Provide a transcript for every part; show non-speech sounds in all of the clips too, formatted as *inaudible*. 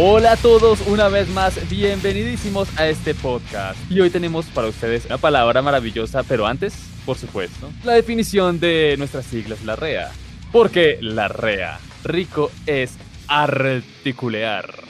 Hola a todos, una vez más, bienvenidísimos a este podcast. Y hoy tenemos para ustedes una palabra maravillosa, pero antes, por supuesto, la definición de nuestras siglas, la REA. Porque la REA, rico es articulear. *laughs*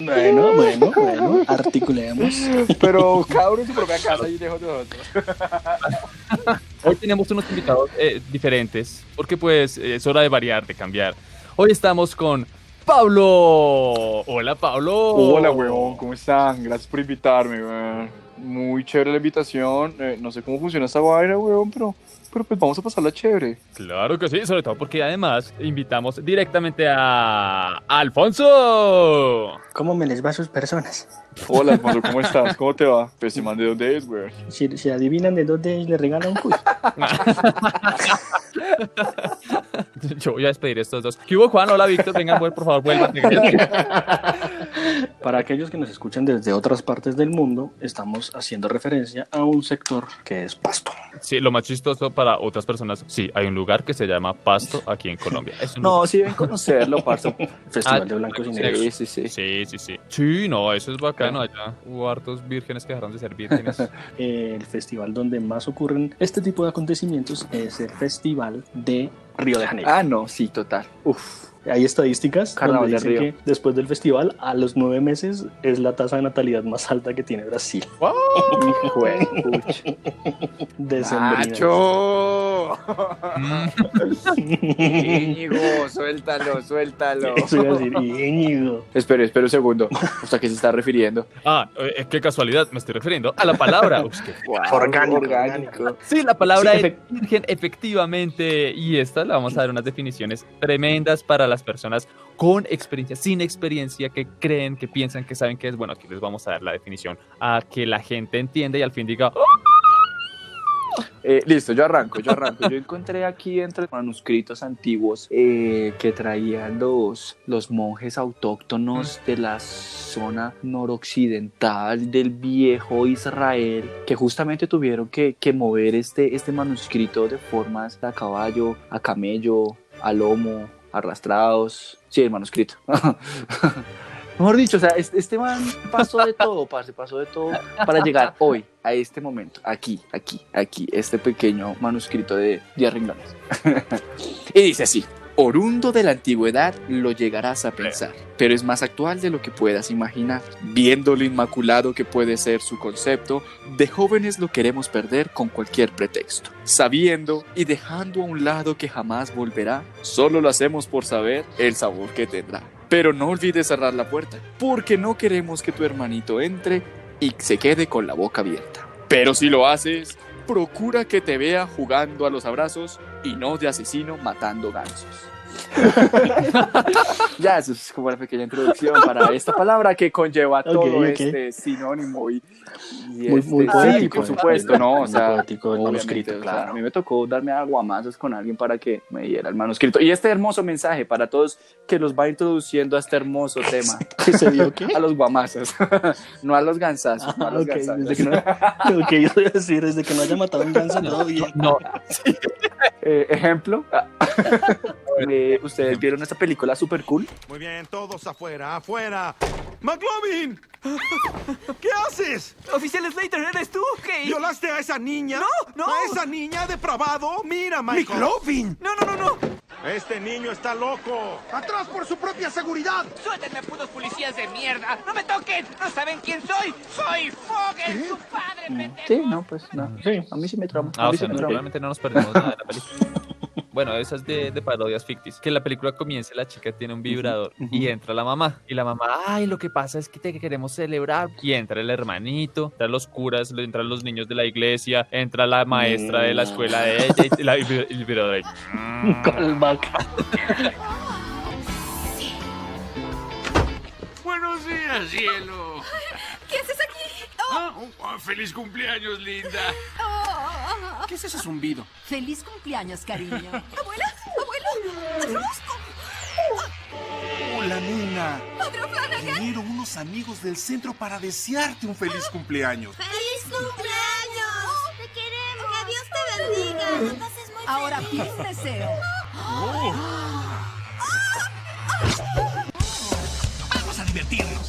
Bueno, bueno, bueno, articulemos. Pero cada uno en su propia casa y lejos de nosotros. *laughs* Hoy tenemos unos invitados eh, diferentes, porque pues es hora de variar, de cambiar. Hoy estamos con Pablo. Hola, Pablo. Hola, weón, ¿cómo están? Gracias por invitarme, weón. Muy chévere la invitación. Eh, no sé cómo funciona esta vaina, weón, pero, pero pues vamos a pasarla chévere. Claro que sí, sobre todo porque además invitamos directamente a Alfonso. ¿Cómo me les va a sus personas? Hola, Alfonso, ¿cómo *laughs* estás? ¿Cómo te va? Pues si man de dónde es, weón. Si, si adivinan de dónde es, le regalan un cuy. *laughs* *laughs* Yo voy a despedir a estos dos. ¿Qué hubo, Juan? Hola, Víctor. Vengan, por favor, vuelvan. *laughs* Para aquellos que nos escuchan desde otras partes del mundo, estamos haciendo referencia a un sector que es pasto. Sí, lo más chistoso para otras personas, sí, hay un lugar que se llama Pasto aquí en Colombia. Es un No, sí deben conocerlo, parce. *laughs* Festival Ah, de Blancos y Negros. Sí, sí, sí. Sí, sí, sí. Sí, no, eso es bacano. Allá hubo hartos vírgenes que dejaron de ser vírgenes. El festival donde más ocurren este tipo de acontecimientos es el Festival de Río de Janeiro. Ah, no, sí, total. Uf. Hay estadísticas Carnaval donde de dicen que después del festival, a los nueve meses, es la tasa de natalidad más alta que tiene Brasil. Hijo de pucha. Decembrina. ¡Nacho! Íñigo, suéltalo, suéltalo. *laughs* Eso iba a decir, Íñigo. Espere, espere un segundo. ¿Hasta qué se está refiriendo? Ah, eh, qué casualidad, me estoy refiriendo a la palabra. Qué- Orgánico, orgánico. Sí, la palabra Sí, es efect- virgen, efectivamente. Y esta le vamos a dar unas definiciones tremendas para las personas con experiencia, sin experiencia, que creen, que piensan, que saben que es. Bueno, aquí les vamos a dar la definición a que la gente entienda y al fin diga, "Oh, Eh, listo, yo arranco, yo arranco. Yo encontré aquí entre manuscritos antiguos eh, que traían los, los monjes autóctonos de la zona noroccidental del viejo Israel, que justamente tuvieron que, que mover este, este manuscrito de formas a caballo, a camello, a lomo, arrastrados. Sí, el manuscrito. *laughs* Mejor dicho, o sea, este, man pasó de todo, parce, pasó de todo para llegar hoy, a este momento, aquí, aquí, aquí, este pequeño manuscrito de 10 renglones. *laughs* y dice así, orundo de la antigüedad lo llegarás a pensar, pero es más actual de lo que puedas imaginar. Viendo lo inmaculado que puede ser su concepto, de jóvenes lo queremos perder con cualquier pretexto. Sabiendo y dejando a un lado que jamás volverá, solo lo hacemos por saber el sabor que tendrá. Pero no olvides cerrar la puerta, porque no queremos que tu hermanito entre y se quede con la boca abierta. Pero si lo haces, procura que te vea jugando a los abrazos y no de asesino matando gansos. *laughs* ya, eso es como una pequeña introducción para esta palabra que conlleva todo Ok, ok. este sinónimo y, y Muy- este- muy sí, poético, por supuesto, ¿no? O Muy sea, poético manuscrito, o sea, claro. a mí me tocó darme aguamazos con alguien para que me diera el manuscrito. Y este hermoso mensaje para todos que los va introduciendo a este hermoso tema. ¿Qué se dio qué? *laughs* A los guamazos, *laughs* no a los gansazos, no a Ah, los ok, gansazos. desde que no, ok, yo voy a decir, desde que no haya matado un ganso, todo bien. no, Eh, ejemplo, eh, ¿ustedes vieron esta película super cool? Muy bien, todos afuera, afuera. ¡McLovin! *laughs* ¿Qué haces? Oficial Slater, ¿eres tú? ¿Qué? ¿Violaste a esa niña? No, no. ¿A esa niña depravado? Mira, Michael. ¡McLovin! No, no, no, no. Este niño está loco. ¡Atrás por su propia seguridad! Suéltenme, putos policías de mierda. No me toquen. No saben quién soy. Soy Fogel, su padre, pendejo. Sí, no, pues no. Sí. A mí sí me trauma. Ah, a o sea, sí me realmente no nos perdemos nada de la película. Bueno, esas de, de parodias ficticias. Que en la película comienza, la chica tiene un vibrador y entra la mamá. Y la mamá, ay, lo que pasa es que te queremos celebrar. Y entra el hermanito, entran los curas, entran los niños de la iglesia, entra la maestra de la escuela de ella y la, el vibrador. *laughs* *laughs* Buenos días, cielo. ¿Qué haces aquí? Oh, Ah, oh, feliz cumpleaños, linda. oh. ¿Qué es ese zumbido? Feliz cumpleaños, cariño. *laughs* ¿Abuela? ¿Abuelo? ¡Rosco! Hola, nena. ¡Padre Flanagan! Vinieron unos amigos del centro para desearte un feliz cumpleaños. ¡Feliz cumpleaños! ¡Te queremos! ¡Que Dios te bendiga! La pases muy Ahora pide un deseo. Vamos a divertirnos.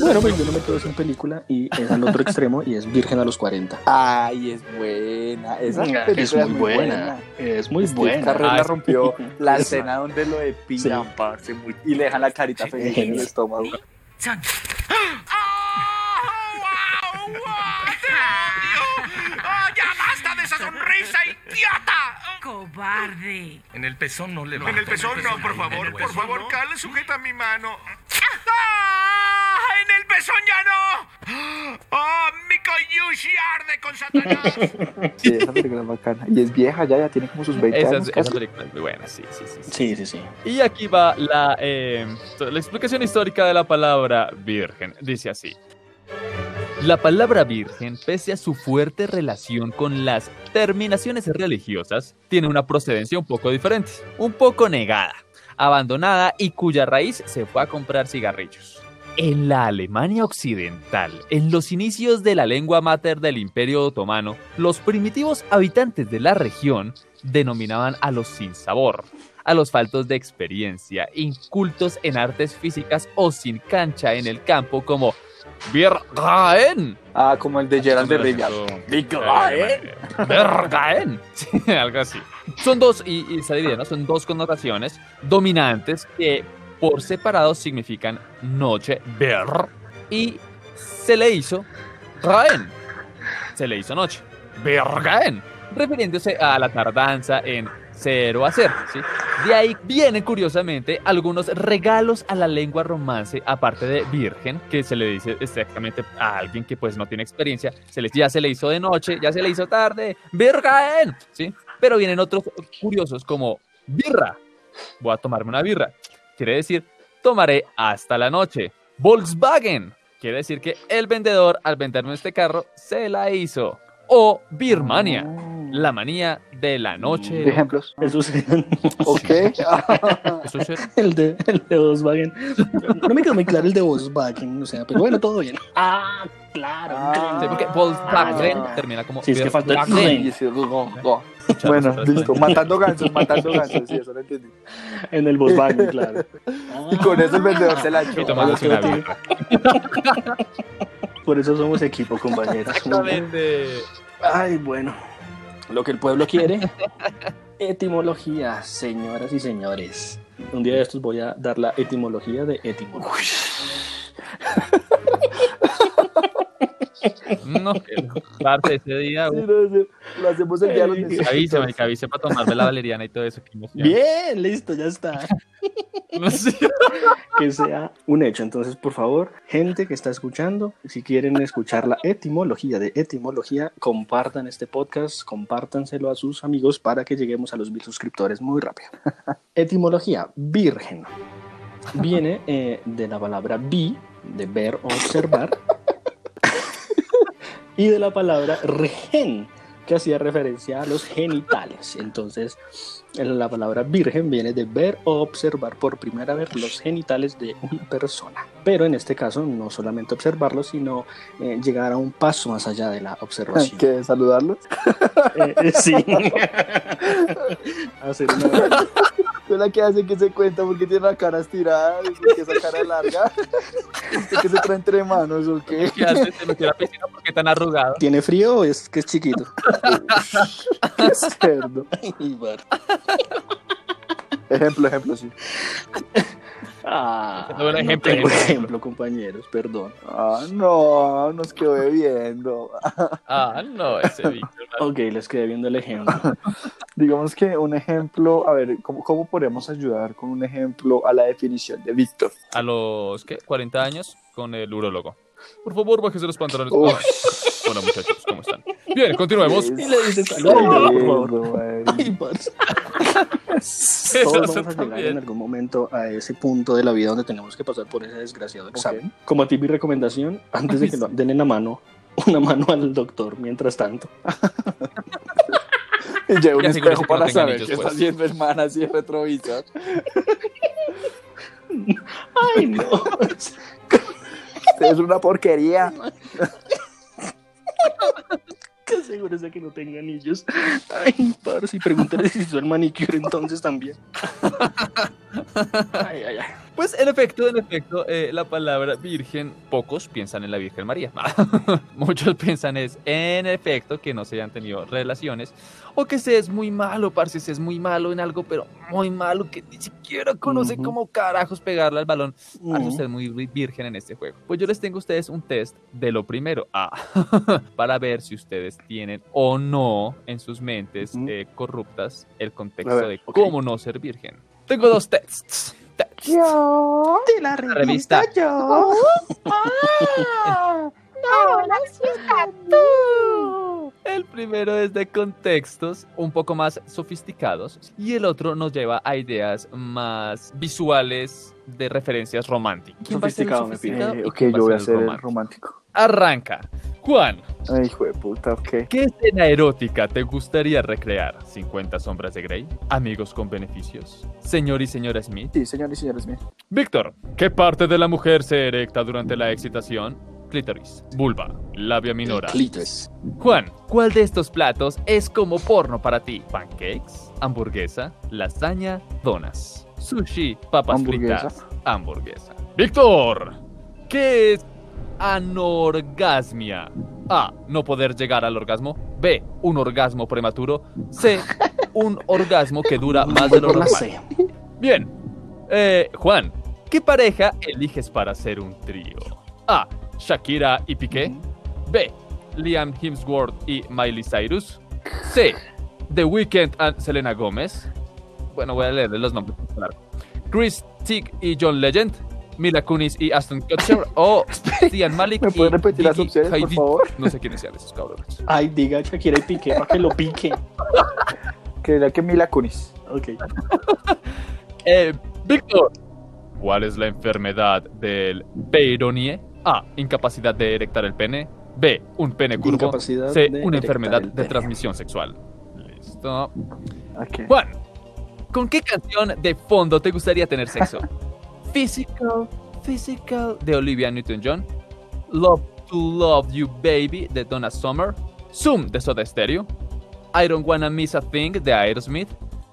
Bueno, pues yo no me quedo sin película y es al otro extremo y es Virgen a los 40. Ay, es buena. Esa Es muy buena. Es muy Steve buena. Carell la Ah, rompió la Esa. escena donde lo depilan, Sí. parce, muy- y le dejan la carita Sí, feliz en el estómago. ¡Oh, ya basta de esa sonrisa, idiota! ¡Cobarde! En el pezón no le En el pezón no, por favor, por favor, Carl, sujeta mi mano. ¡Ah! ¡En el pezón ya no! ¡Oh, mi coyushi arde con Satanás! *laughs* Sí, esa película es bacana. Y es vieja ya, ya tiene como sus 20 Esa, años esa casi. película es muy buena, sí, sí, sí. sí. Sí, sí, sí. Y aquí va la, eh, la explicación histórica de la palabra virgen. Dice así. La palabra virgen, pese a su fuerte relación con las terminaciones religiosas, tiene una procedencia un poco diferente, un poco negada, abandonada y cuya raíz se fue a comprar cigarrillos. En la Alemania occidental, en los inicios de la lengua mater del Imperio Otomano, los primitivos habitantes de la región denominaban a los sin sabor, a los faltos de experiencia, incultos en artes físicas o sin cancha en el campo como Virgaen. Ah, como el de Gerald de Rivia. Virgaen. Virgaen. Sí, algo así. Son dos, y, y divide, ¿no? Son dos connotaciones dominantes que por separado significan noche, ver, y se le hizo Gaen. Se le hizo noche. Virgaen. Refiriéndose a la tardanza en ser o hacer, ¿sí? De ahí vienen curiosamente algunos regalos a la lengua romance, aparte de virgen, que se le dice exactamente a alguien que pues no tiene experiencia, se le, ya se le hizo de noche, ya se le hizo tarde, virgen, ¿sí? Pero vienen otros curiosos como birra, voy a tomarme una birra, quiere decir tomaré hasta la noche. Volkswagen, quiere decir que el vendedor al venderme este carro se la hizo. O Birmania, la manía de la noche. Ejemplos. *laughs* *laughs* Eso es Ok. Eso es el de, el de Volkswagen. No me quedó muy claro el de Volkswagen, o sea, pero bueno, todo bien. Ah, claro. Ah, Sí, porque Ah, Volkswagen ya. termina como. Sí, es que falta el sí, Bueno, listo. Matando gansos, matando gansos. Sí, eso lo entendí. En el Volkswagen, claro. Y con eso el vendedor se la echó. Y una birra. Por eso somos equipo, compañeros. Exactamente. Ay, bueno. Lo que el pueblo quiere. Etimología, señoras y señores. Un día de estos voy a dar la etimología de etimología. No, que parte ese día. Sí, no, sí. Lo hacemos el día de los Ey. meses. Avise, para tomarme la valeriana y todo eso. Bien, listo, ya está. *laughs* No sé. Que sea un hecho. Entonces, por favor, gente que está escuchando, si quieren escuchar la etimología de etimología, compartan este podcast, compártanselo a sus amigos para que lleguemos a los mil suscriptores muy rápido. *laughs* Etimología, virgen. Viene eh, de la palabra vi, de ver o observar, y de la palabra regen, que hacía referencia a los genitales. Entonces, la palabra virgen viene de ver o observar por primera vez los genitales de una persona. Pero en este caso, no solamente observarlos, sino eh, llegar a un paso más allá de la observación. ¿Qué? ¿Saludarlos? Eh, eh, sí. *laughs* Hacer una... Es la que hace que se cuenta porque tiene la cara estirada, porque esa cara larga. *laughs* ¿Usted que se trae entre manos o qué? ¿Qué haces? ¿Te metió a la piscina tan arrugado? ¿Tiene frío o es que es chiquito? *laughs* Cerdo. Ejemplo, ejemplo, sí. Ah, no ejemplo, tengo ejemplo. ejemplo, compañeros, perdón. Ah, no, nos quedó bebiendo. Ah, no, ese Víctor. *laughs* Ok, les quedé viendo el ejemplo. *laughs* Digamos que un ejemplo, a ver, ¿cómo, ¿cómo podemos ayudar con un ejemplo a la definición de Víctor? A los, ¿qué? 40 años con el urólogo. Por favor, bájese los pantalones. Bueno, muchachos, ¿cómo están? Bien, continuemos. Y le dices saludos, por favor. *laughs* Ay, Todos vamos a llegar bien. en algún momento a ese punto de la vida donde tenemos que pasar por ese desgraciado examen. Como a ti mi recomendación, antes de que lo *laughs* den en la mano, una mano al doctor mientras tanto. *laughs* Y lleva un espejo que no para tenga saber qué está pues. haciendo hermana así de retrovisor. Ay, no. Es una porquería. Que asegúrese que no tenga anillos. Ay, parce, y pregúntale si hizo el manicure entonces también. Ay, ay, ay. Pues en efecto, en efecto, eh, la palabra virgen, pocos piensan en la Virgen María. *laughs* Muchos piensan es, en efecto, que no se hayan tenido relaciones o que se es muy malo, parce, se es muy malo en algo, pero muy malo que ni siquiera conoce cómo carajos pegarle al balón. Parce, usted es muy vi- virgen en este juego. Pues yo les tengo a ustedes un test de lo primero, ah, *laughs* para ver si ustedes tienen o no en sus mentes eh, corruptas el contexto ver, de cómo no ser virgen. Tengo dos tests. Tests. De la La revista. yo. *laughs* Ahora sí está tú. El primero es de contextos un poco más sofisticados y el otro nos lleva a ideas más visuales de referencias románticas. ¿Quién va a ser el Sofisticado, me pide. sofisticado Eh, ok, yo voy a ser romántico? romántico. Arranca. Juan, Ay, hijo de puta, ok. ¿qué escena erótica te gustaría recrear? ¿50 sombras de Grey? ¿Amigos con beneficios? ¿Señor y señora Smith? Sí, señores y señores míos. Víctor, ¿qué parte de la mujer se erecta durante la excitación? Clítoris, vulva, labia minora. Clítoris. Juan, ¿cuál de estos platos es como porno para ti? ¿Pancakes? ¿Hamburguesa? ¿Lasaña? ¿Donas? ¿Sushi? ¿Papas Hamburguesa. fritas? Hamburguesa. Víctor, ¿qué es anorgasmia? A. No poder llegar al orgasmo. B. Un orgasmo prematuro. C. Un orgasmo que dura *laughs* más de lo normal. Bien. Eh, Juan, ¿qué pareja eliges para ser un trío? A. Shakira y Piqué. B. Liam Hemsworth y Miley Cyrus. C. The Weeknd and Selena Gomez. Bueno, voy a leerle los nombres. Chris Tick y John Legend. Mila Kunis y Aston Kutcher. O *laughs* Cian Malik ¿Me pueden repetir las opciones, por favor? No sé quiénes sean esos cabrones. *laughs* Ay, diga Shakira y Piqué para que lo pique. *laughs* Creería que Mila Kunis. Ok. Eh, Víctor, ¿cuál es la enfermedad del peironie? A. Incapacidad de erectar el pene. B. Un pene curvo. C. Una enfermedad de pene. transmisión sexual. Listo. Ok. Juan, ¿con qué canción de fondo te gustaría tener sexo? Physical, Physical de Olivia Newton-John. Love to Love You Baby de Donna Summer. Zoom de Soda Stereo. I Don't Wanna Miss a Thing de Aerosmith.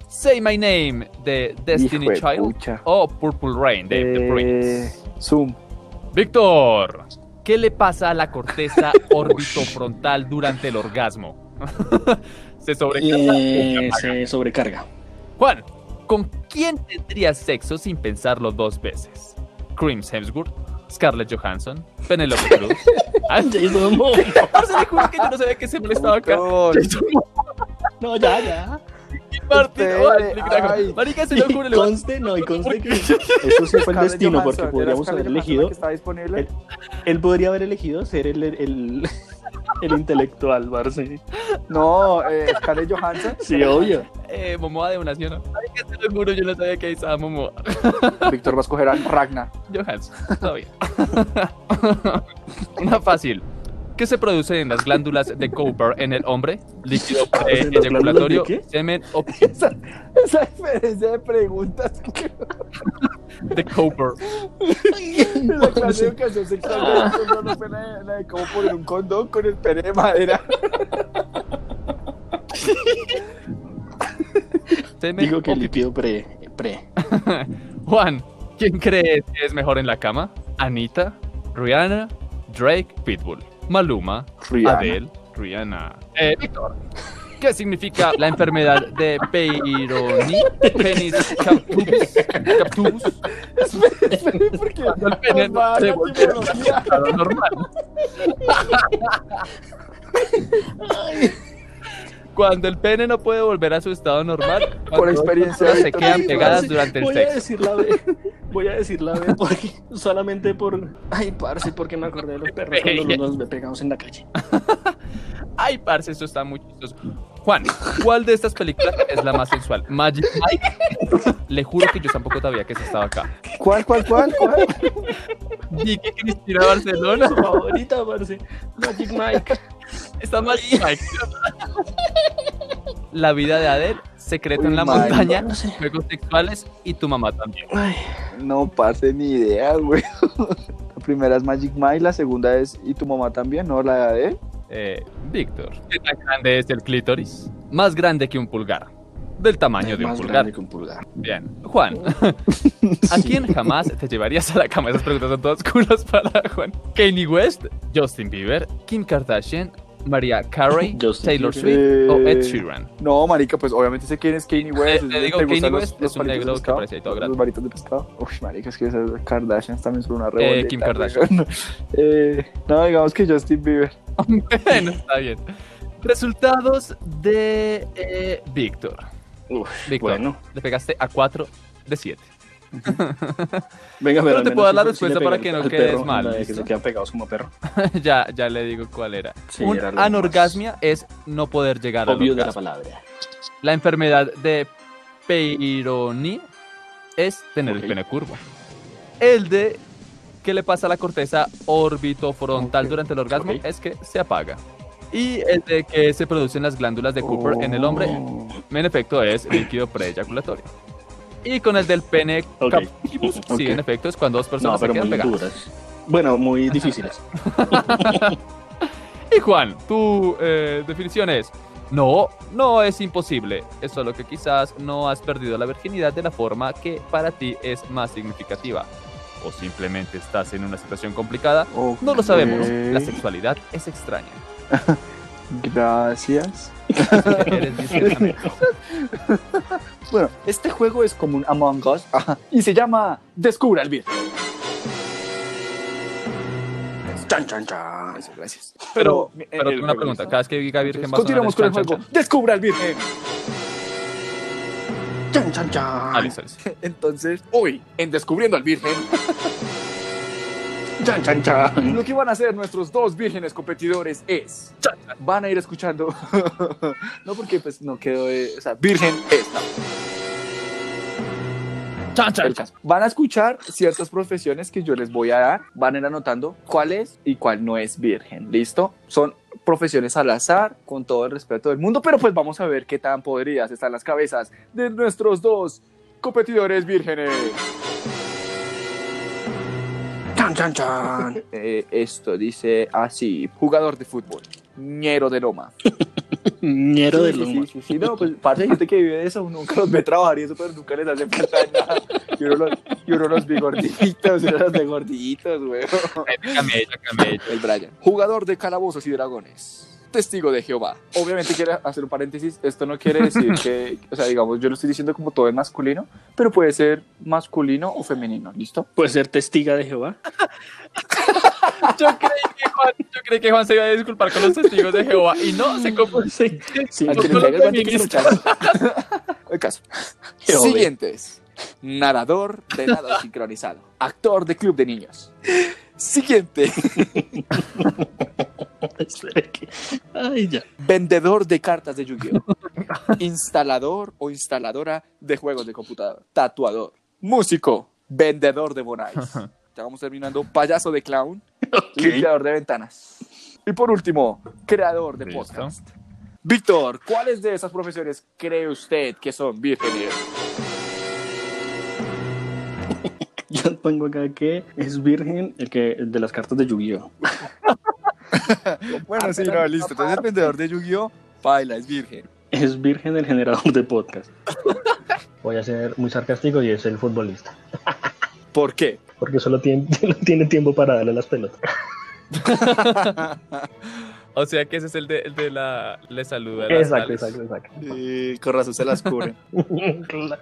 Say My Name de Destiny Hijo Child. O Purple Rain de The Eh, Prince. Zoom. Víctor, ¿qué le pasa a la corteza *laughs* orbitofrontal durante el orgasmo? *laughs* ¿Se sobrecarga? Eh, se sobrecarga. Juan, ¿con quién tendrías sexo sin pensarlo dos veces? Chris Hemsworth, Scarlett Johansson, Penelope *laughs* Cruz. Jason Momoa. le juro que yo no sabía que se molestaba acá. No, ya, ya. Martin, Usted, ay. Marica, se lo juro, Conste, no, y conste que *laughs* eso sí fue el destino, porque podríamos ¿era haber elegido. Él podría haber elegido ser el, el, el intelectual, Barce. No, eh, Scarlett Johansson. Sí, obvio. Eh, Momoa de una nación. Marica, se lo juro, yo no sabía que ahí estaba Momoa. *laughs* Víctor va a escoger a Ragnar. Johansson, todavía. *laughs* Una fácil. ¿Qué se produce en las glándulas de Cooper en el hombre? Líquido *laughs* ¿En las eyaculatorio, glándulas de qué? semen o Esa, esa diferencia de preguntas de Cooper. *laughs* la clase de educación sexual de no fue la de, la de cómo poner un condón con el pene de madera. *laughs* Digo que líquido pre. pre. *laughs* Juan, ¿quién crees que es mejor en la cama? ¿Anita? ¿Rihanna? ¿Drake? ¿Pitbull? ¿Maluma? Rihanna. ¿Adele? ¿Rihanna? Eh, Víctor. ¿Qué significa la enfermedad de Peyronie? Penis captubus. captubus. Porque Cuando el pene se vuelve normal. Cuando el pene no puede volver a su estado normal, cuando experiencia se quedan pegadas durante el voy a sexo. decir la B. Voy a decir la B porque solamente por. Ay, parce, porque me acordé de los perros cuando nos, nos *laughs* ve pegados en la calle. Ay, parce, eso está muy chistoso. Juan, ¿cuál de estas películas es la más sensual? Magic Mike. Le juro que yo tampoco sabía que eso estaba acá. ¿Cuál, cuál, cuál, cuál? Vicky Cristina Barcelona. Su favorita, parce. Magic Mike. Está Magic Mike. La vida de Adele, Secreto en la montaña, No sé. juegos sexuales y tu mamá también. Ay, No, parce, ni idea, güey. La primera es Magic Mike, la segunda es ¿Y tu mamá también? ¿No? La de Eh, Víctor, ¿qué tan grande es el clítoris? Más grande que un pulgar. del tamaño de un Más pulgar. grande que un pulgar. Bien. Juan, *laughs* ¿a quién jamás te llevarías a la cama? Esas preguntas son todas culos para Juan. Kanye West, Justin Bieber, Kim Kardashian, Maria Carey, *laughs* Taylor. Swift o Ed Eh, Sheeran. No, marica, pues obviamente sé quién es Kanye *laughs* West. Eh, te digo, ¿Te Kanye West es un negro que parece ahí todo Los grande. varitos de pescado. Uy, marica, es que esas Kardashians también son una revoleta. Kim weón. Kardashian. *laughs* Eh, no, digamos que Justin Bieber. bueno, está bien. Resultados de eh, Víctor. Víctor, bueno. le pegaste a 4 de 7. *laughs* Venga, Pero al te puedo dar la respuesta para que no al quedes perro, mal, de Que se quedan pegados como perro. *laughs* ya, ya le digo cuál era. Sí, Un era lo más anorgasmia es no poder llegar al Obvio de la palabra. La enfermedad de Peyronie es tener Ok. el pene curvo. El de que le pasa a la corteza orbitofrontal Ok. durante el orgasmo Ok. es que se apaga. Y el de que se producen las glándulas de Cooper en el hombre, Oh. en efecto, es líquido preeyaculatorio. Y con el del pene Ok. captivus, Ok. sí, en efecto, es cuando dos No, personas se pero quedan muy pegadas. duras. Bueno, muy *laughs* difíciles. *laughs* Y Juan, tu eh, definición es, no, no es imposible, es solo que quizás no has perdido la virginidad de la forma que para ti es más significativa. O simplemente estás en una situación complicada. No lo sabemos, la sexualidad es extraña. *laughs* Gracias. *laughs* Bueno, este juego es como un Among Us ajá, y se llama Descubra el Virgen. Chan, chan, chan. Gracias, gracias. Pero, eh, pero el tengo una pregunta, cada vez que diga virgen va a sonar Continuamos con el juego. chan. Descubra el Virgen. Chan, chan, chan. Ah. *laughs* Entonces, hoy, en Descubriendo al Virgen, *laughs* Chan, chan, chan. lo que van a hacer nuestros dos vírgenes competidores es. Van a ir escuchando. *laughs* no porque pues no quedó. O sea, virgen es. no. Chan, chan, El chan. caso. Van a escuchar ciertas profesiones que yo les voy a dar, van a ir anotando cuál es y cuál no es virgen, ¿listo? Son profesiones al azar, con todo el respeto del mundo, pero pues vamos a ver qué tan podridas están las cabezas de nuestros dos competidores vírgenes. Chan, chan, chan. *laughs* Eh, esto dice así, jugador de fútbol, ñero de loma. Ñero de Sí, sí, loma. Sí, sí, sí, no, pues parte de gente que vive de eso, nunca los ve trabajar y eso, pero nunca les hace falta nada. Y uno los, y uno los ve gorditos, y uno los ve gorditos, güey. El Brian. Jugador de calabozos y dragones. Testigo de Jehová. Obviamente quiero hacer un paréntesis. Esto no quiere decir *laughs* que, o sea, digamos, yo lo estoy diciendo como todo es masculino, pero puede ser masculino o femenino. ¿Listo? Puede ser testiga de Jehová. *laughs* Yo creí, que Juan, yo creí que Juan se iba a disculpar con los testigos de Jehová y no, se confundió. Sí, sí. Al que le el guante que. El caso. Jehová. Siguientes. Narrador de nado *laughs* sincronizado. Actor de club de niños. Siguiente. *laughs* Ay, ya. Vendedor de cartas de Yu-Gi-Oh! *laughs* Instalador o instaladora de juegos de computador. Tatuador. Músico. Vendedor de Bonais. *laughs* Ya vamos terminando. Payaso de clown. Limpiador de ventanas. Y por último, creador de Listo. podcast. Víctor, ¿cuáles de esas profesiones cree usted que son vírgenes? Yo pongo acá que es virgen el que el de las cartas de Yu-Gi-Oh. *laughs* Bueno, sí, no, listo. Entonces el vendedor de Yu-Gi-Oh! Paila, es virgen. Es virgen el generador de podcast. *laughs* Voy a ser muy sarcástico y es el futbolista. *laughs* ¿Por qué? Porque solo tiene, no tiene tiempo para darle las pelotas. O sea que ese es el de, el de la. Le saluda. Exacto, exacto, exacto. Y con razón se las cubre. *laughs* Cla-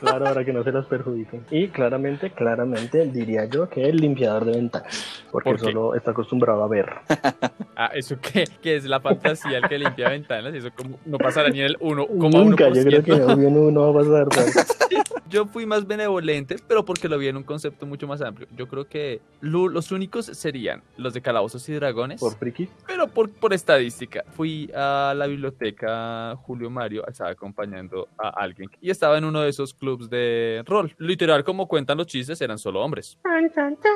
claro, para que no se las perjudiquen. Y claramente, claramente diría yo que el limpiador de ventanas. Porque ¿Por solo está acostumbrado a ver. *laughs* Ah, ¿eso qué? ¿Qué es la fantasía el que limpia ventanas? Eso como, no pasará ni en el 1, como Nunca, yo creo que no, no va a pasar. *laughs* Yo fui más benevolente, pero porque lo vi en un concepto mucho más amplio. Yo creo que lo- los únicos serían los de Calabozos y Dragones, Por friki. pero por, por estadística. Fui a la biblioteca Julio Mario, estaba acompañando a alguien y estaba en uno de esos clubs de rol. Literal, como cuentan los chistes, eran solo hombres.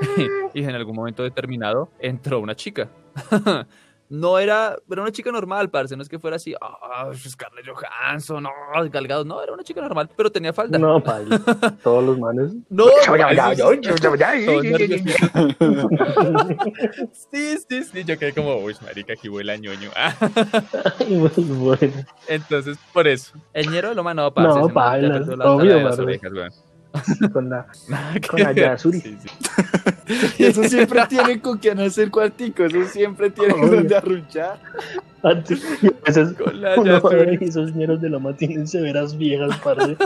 *laughs* y en algún momento determinado entró una chica. *laughs* no era, era una chica normal, parce, no es que fuera así, ah, Scarlett Johansson, no, Galgado, no, era una chica normal, pero tenía falda. No, paila. *laughs* Todos los manes. No. *laughs* Sí, sí, sí, yo quedé como, uy, marica, aquí huele a ñoño. *laughs* Entonces, por eso, el ñero de Loma no, parce, No, la obvio, las orejas, weón. *laughs* Con la, Con la. Yasuri. Sí, sí. *laughs* Eso siempre tiene con quien hacer cuartico, eso siempre tiene Obvio. donde arrunchar. Antes, veces Con la Yasuri. esos ñeros de Loma tienen severas viejas, parce.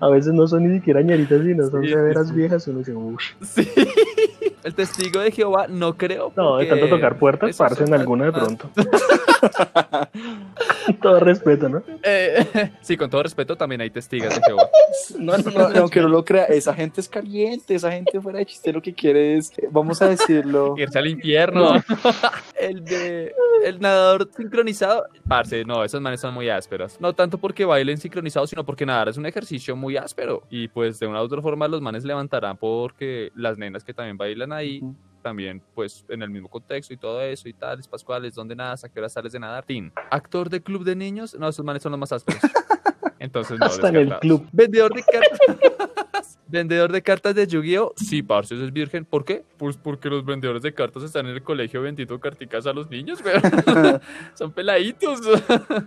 A veces no son ni siquiera ñeritas, sino son Sí, severas viejas. Uno dice, uff. Sí. El testigo de Jehová no creo. No, de tanto tocar puertas, eso parce, en son alguna de pronto. *laughs* Todo respeto, ¿no? Eh, *laughs* sí, con todo respeto, también hay testigos de Jehová. *laughs* No, no, no, aunque no lo crea, esa gente es caliente, esa gente fuera de chiste lo que quiere es, eh, vamos a decirlo, Irse al infierno. el de el nadador sincronizado, parce, no, esas manes son muy ásperas. No tanto porque bailen sincronizados, sino porque nadar es un ejercicio muy áspero. Y pues de una u otra forma los manes levantarán porque las nenas que también bailan ahí, también pues en el mismo contexto y todo eso y tales, pascuales, ¿dónde nadas? ¿A qué hora sales de nadar? Tin. Actor de club de niños, no, esos manes son los más ásperos. *laughs* Entonces no, Hasta en el club. Vendedor de cartas. *laughs* Vendedor de cartas de Yu-Gi-Oh! Sí, parce, es virgen. ¿Por qué? Pues porque los vendedores de cartas están en el colegio bendito carticas a los niños, güey. *laughs* Son peladitos.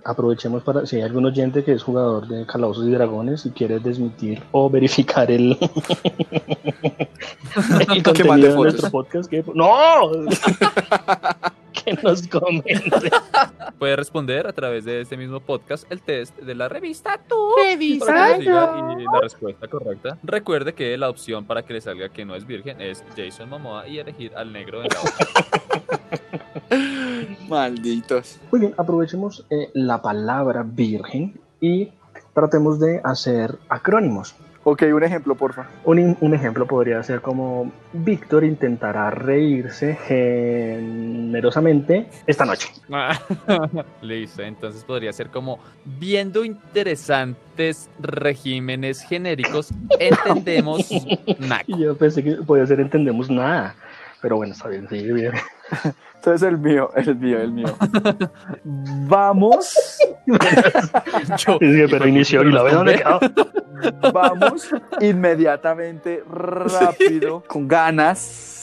Aprovechemos para, si hay algún oyente que es jugador de Calabozos y Dragones y quiere desmitir o verificar el, *laughs* el contenido de nuestro podcast, que, ¡no! *laughs* que nos comente. Puede responder a través de este mismo podcast el test de la revista Tú. Diga y la respuesta correcta. Recuerde que la opción para que le salga que no es virgen es Jason Momoa y elegir al negro en la hoja. *laughs* malditos. Muy bien, aprovechemos eh, la palabra virgen y tratemos de hacer acrónimos. Ok, un ejemplo, porfa. Un, un ejemplo podría ser como Víctor intentará reírse generosamente esta noche. *laughs* Listo, entonces podría ser como viendo interesantes regímenes genéricos, *laughs* entendemos NAC. Y yo pensé que podía ser entendemos nada. Pero bueno, está bien, sí, bien. *laughs* Entonces el mío, el mío, el mío. Vamos, *laughs* Yo, Es que, pero inició y la ve dónde quedó. vamos inmediatamente, rápido, con ganas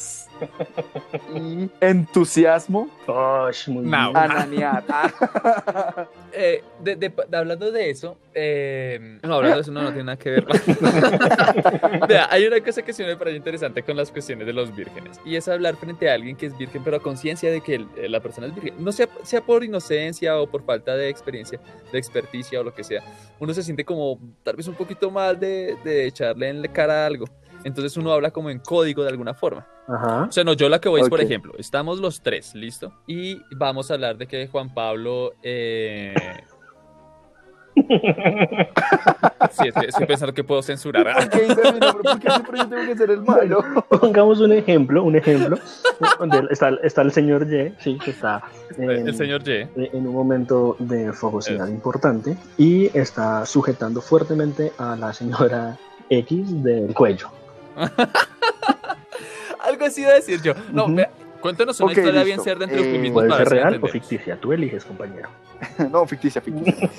y entusiasmo Osh, muy Now. bien. a nanear. *laughs* Ah, Eh, de- de- de- hablando de eso, eh, no, hablando de eso no, no tiene nada que ver. *laughs* *laughs* Vea, hay una cosa que sí me parece interesante con las cuestiones de los vírgenes y es hablar frente a alguien que es virgen, pero a conciencia de que el- eh, la persona es virgen. No sea, sea por inocencia o por falta de experiencia, de experticia o lo que sea. Uno se siente como tal vez un poquito mal de, de echarle en la cara a algo. Entonces uno habla como en código de alguna forma. Ajá. O sea, no, yo la que voy es, por ejemplo, estamos los tres, ¿listo? Y vamos a hablar de que Juan Pablo... Eh... *laughs* Sí, estoy, estoy pensando que puedo censurar. ¿Por qué dice mi nombre? ¿Por qué siempre yo tengo que ser el malo? *laughs* Pongamos un ejemplo, un ejemplo. donde está, está el señor Y, sí, que está en, El señor Y. en un momento de fogosidad importante y está sujetando fuertemente a la señora X del cuello. *laughs* Algo así iba a decir yo. No, vea, cuéntanos una historia listo. bien ser de entre Eh, eufemismos Puede para ser real o ficticia, tú eliges, compañero. *laughs* No, ficticia, ficticia.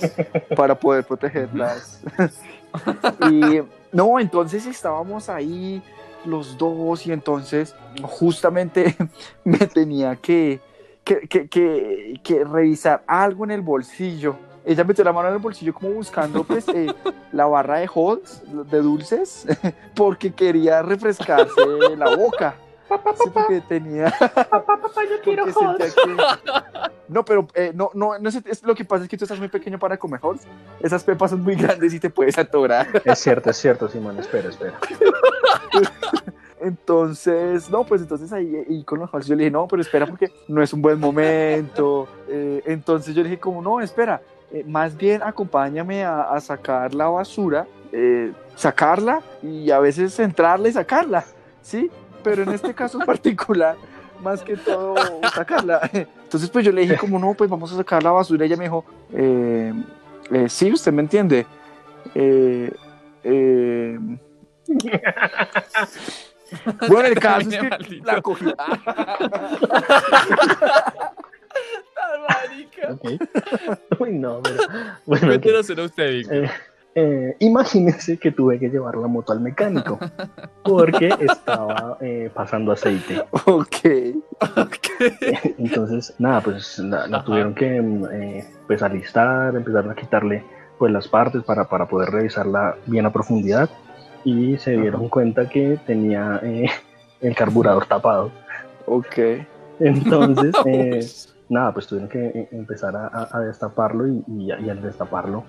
*laughs* Para poder protegerlas. *laughs* y no, entonces estábamos ahí los dos y entonces justamente me tenía que, que, que, que, que revisar algo en el bolsillo. Ella metió la mano en el bolsillo como buscando pues eh, *laughs* la barra de Halls, de dulces, *laughs* porque quería refrescarse la boca. Sí, porque tenía. *laughs* porque sentía que- No, pero eh, no, no, no es, es- lo que pasa es que tú estás muy pequeño para comer Halls. Esas pepas son muy grandes y te puedes atorar. Es cierto, es cierto, Simón, espera, espera. Entonces, no, pues entonces ahí y con los Halls yo le dije, no, pero espera porque no es un buen momento. Eh, entonces yo le dije, como, no, espera, eh, más bien acompáñame a, a sacar la basura, eh, sacarla y a veces entrarla y sacarla, ¿sí? Pero en este caso en *laughs* particular, más que todo sacarla. Entonces pues yo le dije, como, no, pues vamos a sacar la basura. Y ella me dijo, eh, eh, sí, usted me entiende. *laughs* Bueno, el caso es que la cogí. *laughs* Marica. Ok. *laughs* Uy, no, pero. Bueno, ok. Cuéntenos una usted, Víctor. Eh, eh, imagínense que tuve que llevar la moto al mecánico porque *laughs* estaba eh, pasando aceite. Ok. *laughs* Entonces, nada, pues la, tuvieron que mm, eh, pues alistar, empezaron a quitarle pues las partes para, para poder revisarla bien a profundidad y se dieron cuenta que tenía eh, el carburador tapado. Ok. Entonces, eh, nada, pues tuvieron que eh, empezar a, a- destaparlo y, y- y al destaparlo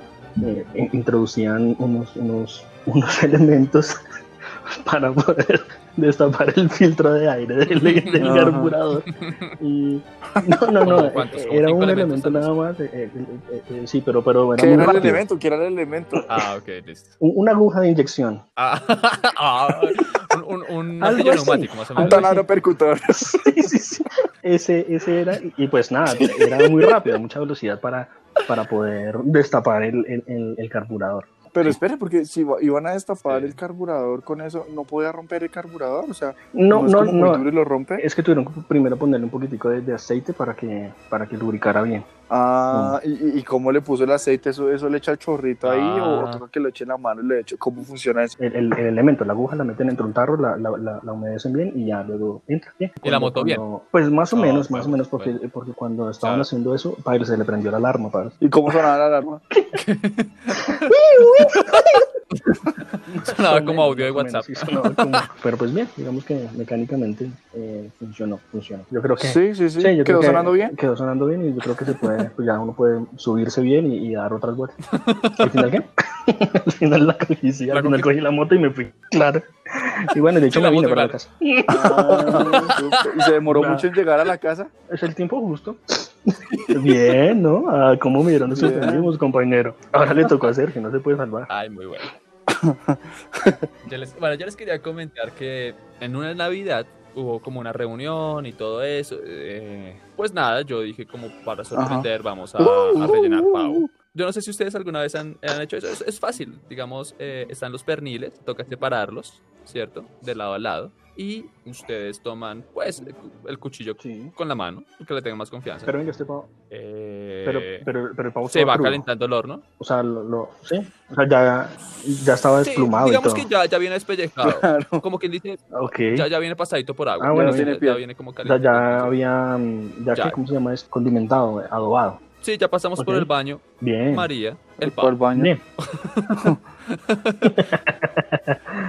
eh, in- introducían unos, unos, *laughs* unos elementos *laughs* para poder destapar el filtro de aire del, del Ajá. carburador. Y *laughs* no, no, no. ¿Como era un elemento nada más. eh, eh, eh, eh, sí, pero, pero era ¿Qué muy era el elemento? ¿Qué era el elemento? Ah, ok, listo. Un- Una aguja de inyección. Ah, ah, un, un, un neumático, más o Un menos. taladro percutor. Sí, sí, sí. Ese, ese era, y, pues nada, era muy rápido, mucha velocidad para, para poder destapar el, el, el- carburador. Pero espere, porque si iba- iban a destapar Sí. el carburador con eso, ¿no podía romper el carburador? O sea, No, es no, no. lo rompe. Es que tuvieron que primero ponerle un poquitico de, de aceite para que, para que lubricara bien. Ah, ¿y, y- y cómo le puso el aceite? ¿Eso, eso le echa el chorrito ahí o Ah. toca que lo eche en la mano y le eche? ¿Cómo funciona eso? El, el- el elemento, la aguja la meten entre un tarro, la, la, la, la humedecen bien y ya luego entra bien. ¿Y la moto bien? cuando- Pues más o No, menos, más o menos, porque, bueno. porque cuando estaban Claro. haciendo eso, padre, se le prendió la alarma, padre. ¿Y cómo sonaba la alarma? *laughs* *laughs* Sonaba como audio de menos, WhatsApp. sí, sonaba como- *laughs* Pero pues bien, digamos que mecánicamente eh, funcionó, funcionó. Yo creo que Sí, sí, sí. Sí, yo creo ¿Quedó que sonando bien? Quedó sonando bien y yo creo que se puede, pues ya uno puede subirse bien y, y dar otras vueltas. ¿Al final qué? *laughs* al final la cogí, sí, al ¿La final cogí la moto y me fui, claro. Y bueno, de hecho Sí, la me vine moto, para la casa. Ah. ¿Y se demoró Nah. mucho en llegar a la casa? Es el tiempo justo. Bien, ¿no? Ah, ¿Cómo me dieron esos Bien. ánimos, compañero? Ahora le tocó hacer, que no se puede salvar. Ay, muy bueno. *laughs* Yo les- bueno, yo les quería comentar que en una Navidad hubo como una reunión y todo eso. eh, pues nada, yo dije como para sorprender, vamos a, a rellenar pavo. Yo no sé si ustedes alguna vez han, han hecho eso. Es, es fácil, digamos, eh, están los perniles, toca separarlos, ¿cierto? De lado a lado. Y ustedes toman, pues, el cu- el cuchillo Sí. con la mano, que le tengan más confianza. Pero venga, este pavo. Eh, Pero, pero, pero el pavo se va crudo. calentando el horno. O sea, lo, lo- sí. O sea, ya, ya estaba Sí, desplumado y digamos todo. que ya, ya viene despellejado. Claro. Como quien dice, ya, ya viene pasadito por agua. Ah, bueno, ya, tiene ya viene como O sea, ya había, ya, Ya. que, ¿cómo se llama? Es condimentado, adobado. Sí, ya pasamos por el baño. Bien. María, el Por el baño. Bien. *laughs*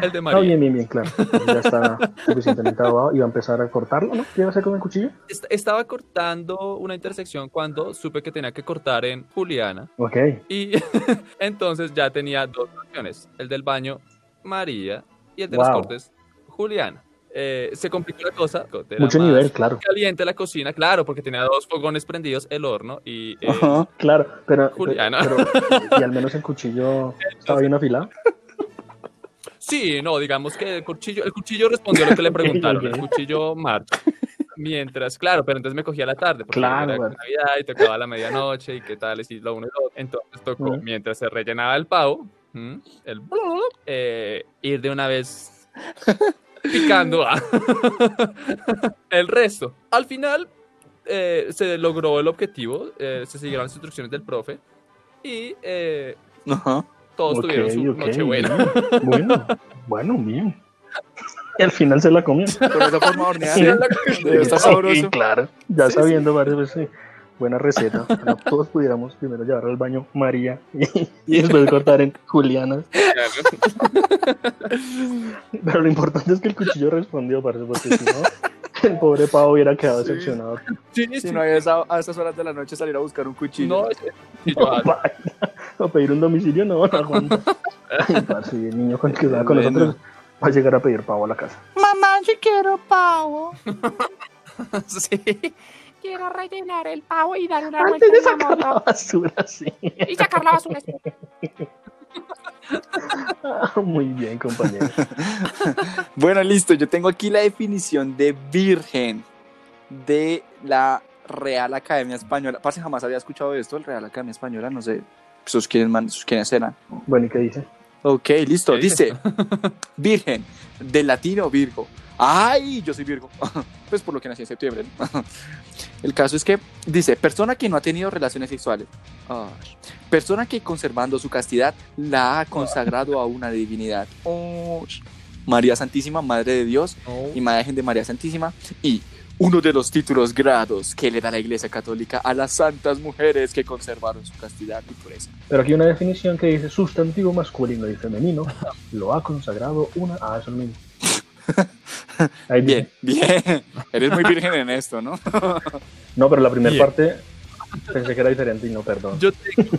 El de María. bien, bien, bien, claro. Ya está suficientemente adobado. Iba a empezar a cortarlo, ¿no? ¿Qué iba a hacer con el cuchillo? Est- Estaba cortando una intersección cuando supe que tenía que cortar en Juliana. Ok. Y *laughs* entonces ya tenía dos opciones. El del baño, María. Y el de los Wow. cortes, Juliana. Eh, se complicó la cosa. era Mucho nivel, claro. Caliente la cocina, claro, porque tenía dos fogones prendidos, el horno y eh, Ajá. Claro, pero, Juliana. pero, y al menos el cuchillo estaba bien afilado. Sí, no, digamos que el cuchillo, el cuchillo respondió a lo que le *laughs* preguntaron, el cuchillo marcha. Mientras, claro, pero entonces me cogía la tarde, porque Claro, era. Navidad y tocaba la medianoche y qué tal, y lo uno y lo otro. Entonces tocó, Ujú. mientras se rellenaba el pavo, el eh, ir de una vez picando a *laughs* el resto. Al final eh, se logró el objetivo, eh, se siguieron las instrucciones del profe y eh, Ajá. todos tuvieron su noche buena. Bueno, bueno, bien. Y al final se la comió. Con esa forma de hornear. Sí. Sí, sabroso. claro. Ya sabiendo varias veces. Buena receta. *laughs* Ojalá todos pudiéramos primero llevar al baño María y, *laughs* y después cortar en Juliana. Pero lo importante es que el cuchillo respondió, parece, porque si no, el pobre pavo hubiera quedado decepcionado. Sí, Si sí. no hay esa- a esas horas de la noche salir a buscar un cuchillo. No, sí, yo- *laughs* O pedir un domicilio, no, no aguanta. Ay, parce, y el niño con el que estaba con Bueno. nosotros va a llegar a pedir pavo a la casa. Mamá, yo quiero pavo. sí. Quiero rellenar el pavo y dar una Antes vuelta de en la sacar la basura, sí. Y sacar la basura. Ah, Muy bien, compañero. *laughs* Bueno, listo. Yo tengo aquí la definición de virgen de la Real Academia Española. Parce, jamás había escuchado esto, el Real Academia Española. No sé, sus quiénes, man- sus quiénes eran. Bueno, ¿y qué dice? Ok, listo. Dice, *laughs* virgen, del latino Virgo. Ay, yo soy Virgo. *laughs* Pues por lo que nací en septiembre. ¿no? *laughs* El caso es que dice, persona que no ha tenido relaciones sexuales. Persona que conservando su castidad la ha consagrado a una divinidad. María Santísima, Madre de Dios, imagen de María Santísima. Y uno de los títulos grados que le da la Iglesia Católica a las santas mujeres que conservaron su castidad y pureza. Pero aquí hay una definición que dice sustantivo masculino y femenino *laughs* lo ha consagrado una. Ah, eso mismo. Ahí. Bien, bien. Eres muy virgen en esto, ¿no? No, pero la primera parte pensé que era diferente y no, perdón. Yo tengo,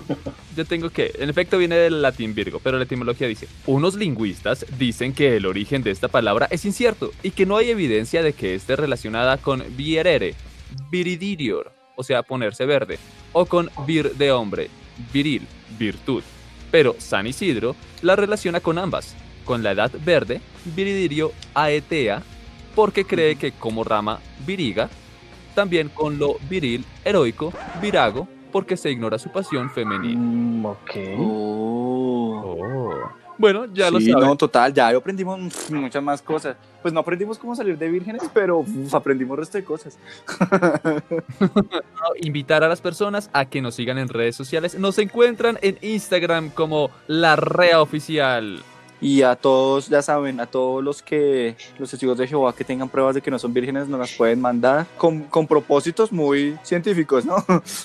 yo tengo que, en efecto viene del latín virgo, pero la etimología dice, unos lingüistas dicen que el origen de esta palabra es incierto y que no hay evidencia de que esté relacionada con vierere, viridirior, o sea, ponerse verde, o con vir de hombre, viril, virtud. Pero San Isidro la relaciona con ambas, con la edad verde, viridirio aetea, porque cree que como rama viriga, también con lo viril, heroico, virago, porque se ignora su pasión femenina. Mm, ok. Oh. Bueno, ya lo sí, saben. no, total, ya aprendimos muchas más cosas. Pues no aprendimos cómo salir de vírgenes, pero uf, aprendimos resto de cosas. *laughs* Invitar a las personas a que nos sigan en redes sociales. Nos encuentran en Instagram como La Rea Oficial. Y a todos, ya saben, a todos los que, los testigos de Jehová que tengan pruebas de que no son vírgenes, nos las pueden mandar con, con propósitos muy científicos, ¿no?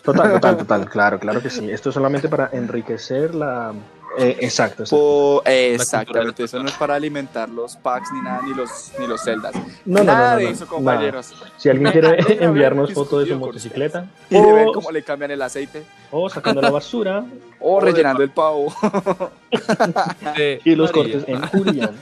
Total, total, *laughs* total. Claro, claro que sí. Esto es solamente para enriquecer la. Eh, exacto. exacto. Eh, de exactamente, eso no es para alimentar los packs ni nada, ni los, ni los celdas. No, no, nada no, de no, eso, no. compañeros. Si alguien quiere *laughs* enviarnos foto de su motocicleta Y de ver o, cómo le cambian el aceite. o sacando la basura *laughs* O de rellenando el pavo. *laughs* de y los María. cortes en Julián.